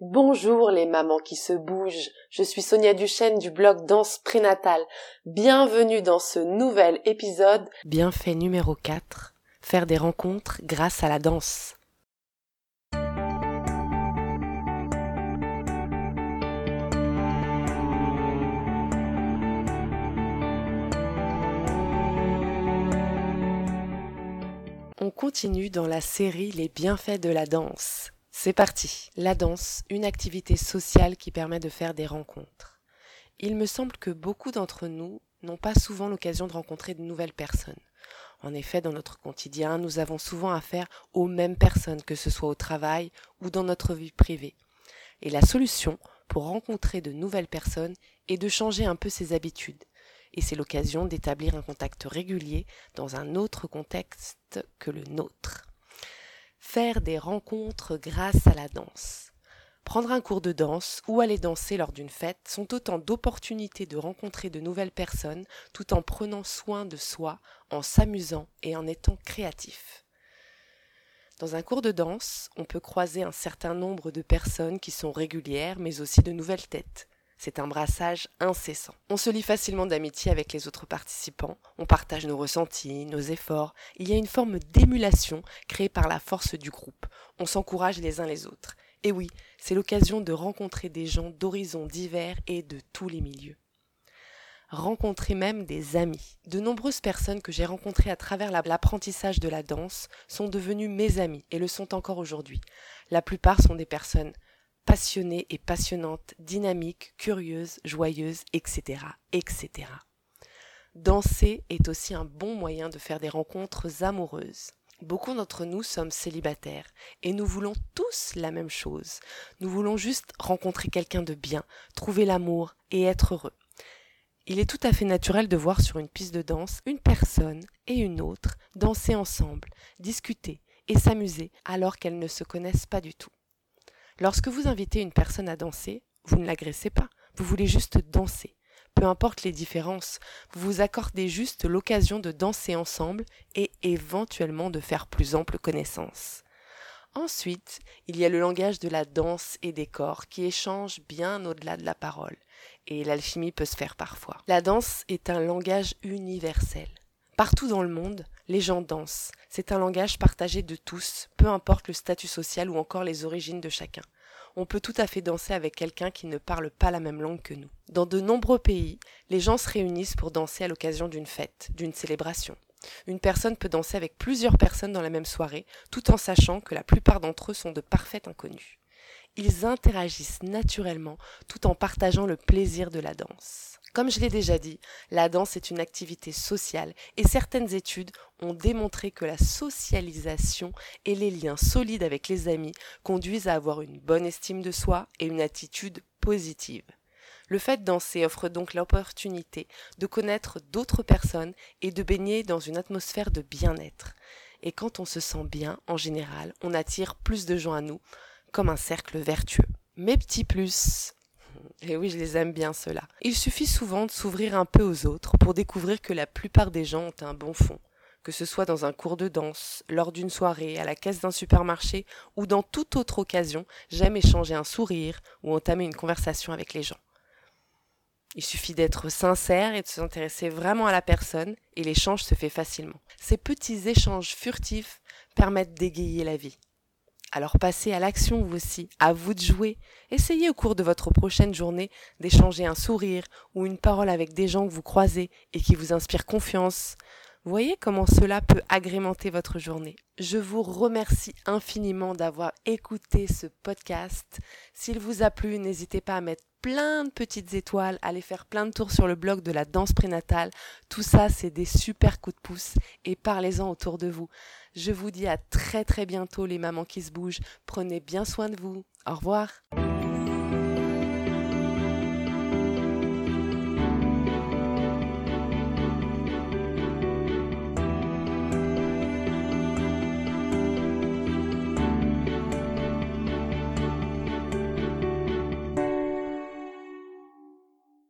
Bonjour les mamans qui se bougent, je suis Sonia Duchesne du blog Danse Prénatale. Bienvenue dans ce nouvel épisode. Bienfait numéro 4. Faire des rencontres grâce à la danse. On continue dans la série Les bienfaits de la danse. C'est parti. La danse, une activité sociale qui permet de faire des rencontres. Il me semble que beaucoup d'entre nous n'ont pas souvent l'occasion de rencontrer de nouvelles personnes. En effet, dans notre quotidien, nous avons souvent affaire aux mêmes personnes, que ce soit au travail ou dans notre vie privée. Et la solution pour rencontrer de nouvelles personnes est de changer un peu ses habitudes. Et c'est l'occasion d'établir un contact régulier dans un autre contexte que le nôtre faire des rencontres grâce à la danse. Prendre un cours de danse ou aller danser lors d'une fête sont autant d'opportunités de rencontrer de nouvelles personnes tout en prenant soin de soi, en s'amusant et en étant créatif. Dans un cours de danse, on peut croiser un certain nombre de personnes qui sont régulières mais aussi de nouvelles têtes. C'est un brassage incessant. On se lie facilement d'amitié avec les autres participants, on partage nos ressentis, nos efforts, il y a une forme d'émulation créée par la force du groupe, on s'encourage les uns les autres. Et oui, c'est l'occasion de rencontrer des gens d'horizons divers et de tous les milieux. Rencontrer même des amis. De nombreuses personnes que j'ai rencontrées à travers l'apprentissage de la danse sont devenues mes amis et le sont encore aujourd'hui. La plupart sont des personnes passionnée et passionnante, dynamique, curieuse, joyeuse, etc., etc. Danser est aussi un bon moyen de faire des rencontres amoureuses. Beaucoup d'entre nous sommes célibataires et nous voulons tous la même chose. Nous voulons juste rencontrer quelqu'un de bien, trouver l'amour et être heureux. Il est tout à fait naturel de voir sur une piste de danse une personne et une autre danser ensemble, discuter et s'amuser alors qu'elles ne se connaissent pas du tout. Lorsque vous invitez une personne à danser, vous ne l'agressez pas, vous voulez juste danser. Peu importe les différences, vous vous accordez juste l'occasion de danser ensemble et éventuellement de faire plus ample connaissance. Ensuite, il y a le langage de la danse et des corps qui échange bien au-delà de la parole, et l'alchimie peut se faire parfois. La danse est un langage universel. Partout dans le monde, les gens dansent. C'est un langage partagé de tous, peu importe le statut social ou encore les origines de chacun. On peut tout à fait danser avec quelqu'un qui ne parle pas la même langue que nous. Dans de nombreux pays, les gens se réunissent pour danser à l'occasion d'une fête, d'une célébration. Une personne peut danser avec plusieurs personnes dans la même soirée, tout en sachant que la plupart d'entre eux sont de parfaits inconnus. Ils interagissent naturellement tout en partageant le plaisir de la danse. Comme je l'ai déjà dit, la danse est une activité sociale et certaines études ont démontré que la socialisation et les liens solides avec les amis conduisent à avoir une bonne estime de soi et une attitude positive. Le fait de danser offre donc l'opportunité de connaître d'autres personnes et de baigner dans une atmosphère de bien-être. Et quand on se sent bien, en général, on attire plus de gens à nous, comme un cercle vertueux. Mes petits plus, et oui, je les aime bien ceux-là. Il suffit souvent de s'ouvrir un peu aux autres pour découvrir que la plupart des gens ont un bon fond. Que ce soit dans un cours de danse, lors d'une soirée, à la caisse d'un supermarché ou dans toute autre occasion, j'aime échanger un sourire ou entamer une conversation avec les gens. Il suffit d'être sincère et de s'intéresser vraiment à la personne et l'échange se fait facilement. Ces petits échanges furtifs permettent d'égayer la vie. Alors passez à l'action vous aussi, à vous de jouer. Essayez au cours de votre prochaine journée d'échanger un sourire ou une parole avec des gens que vous croisez et qui vous inspirent confiance. Voyez comment cela peut agrémenter votre journée. Je vous remercie infiniment d'avoir écouté ce podcast. S'il vous a plu, n'hésitez pas à mettre plein de petites étoiles, aller faire plein de tours sur le blog de la danse prénatale. Tout ça, c'est des super coups de pouce et parlez-en autour de vous. Je vous dis à très très bientôt les mamans qui se bougent. Prenez bien soin de vous. Au revoir.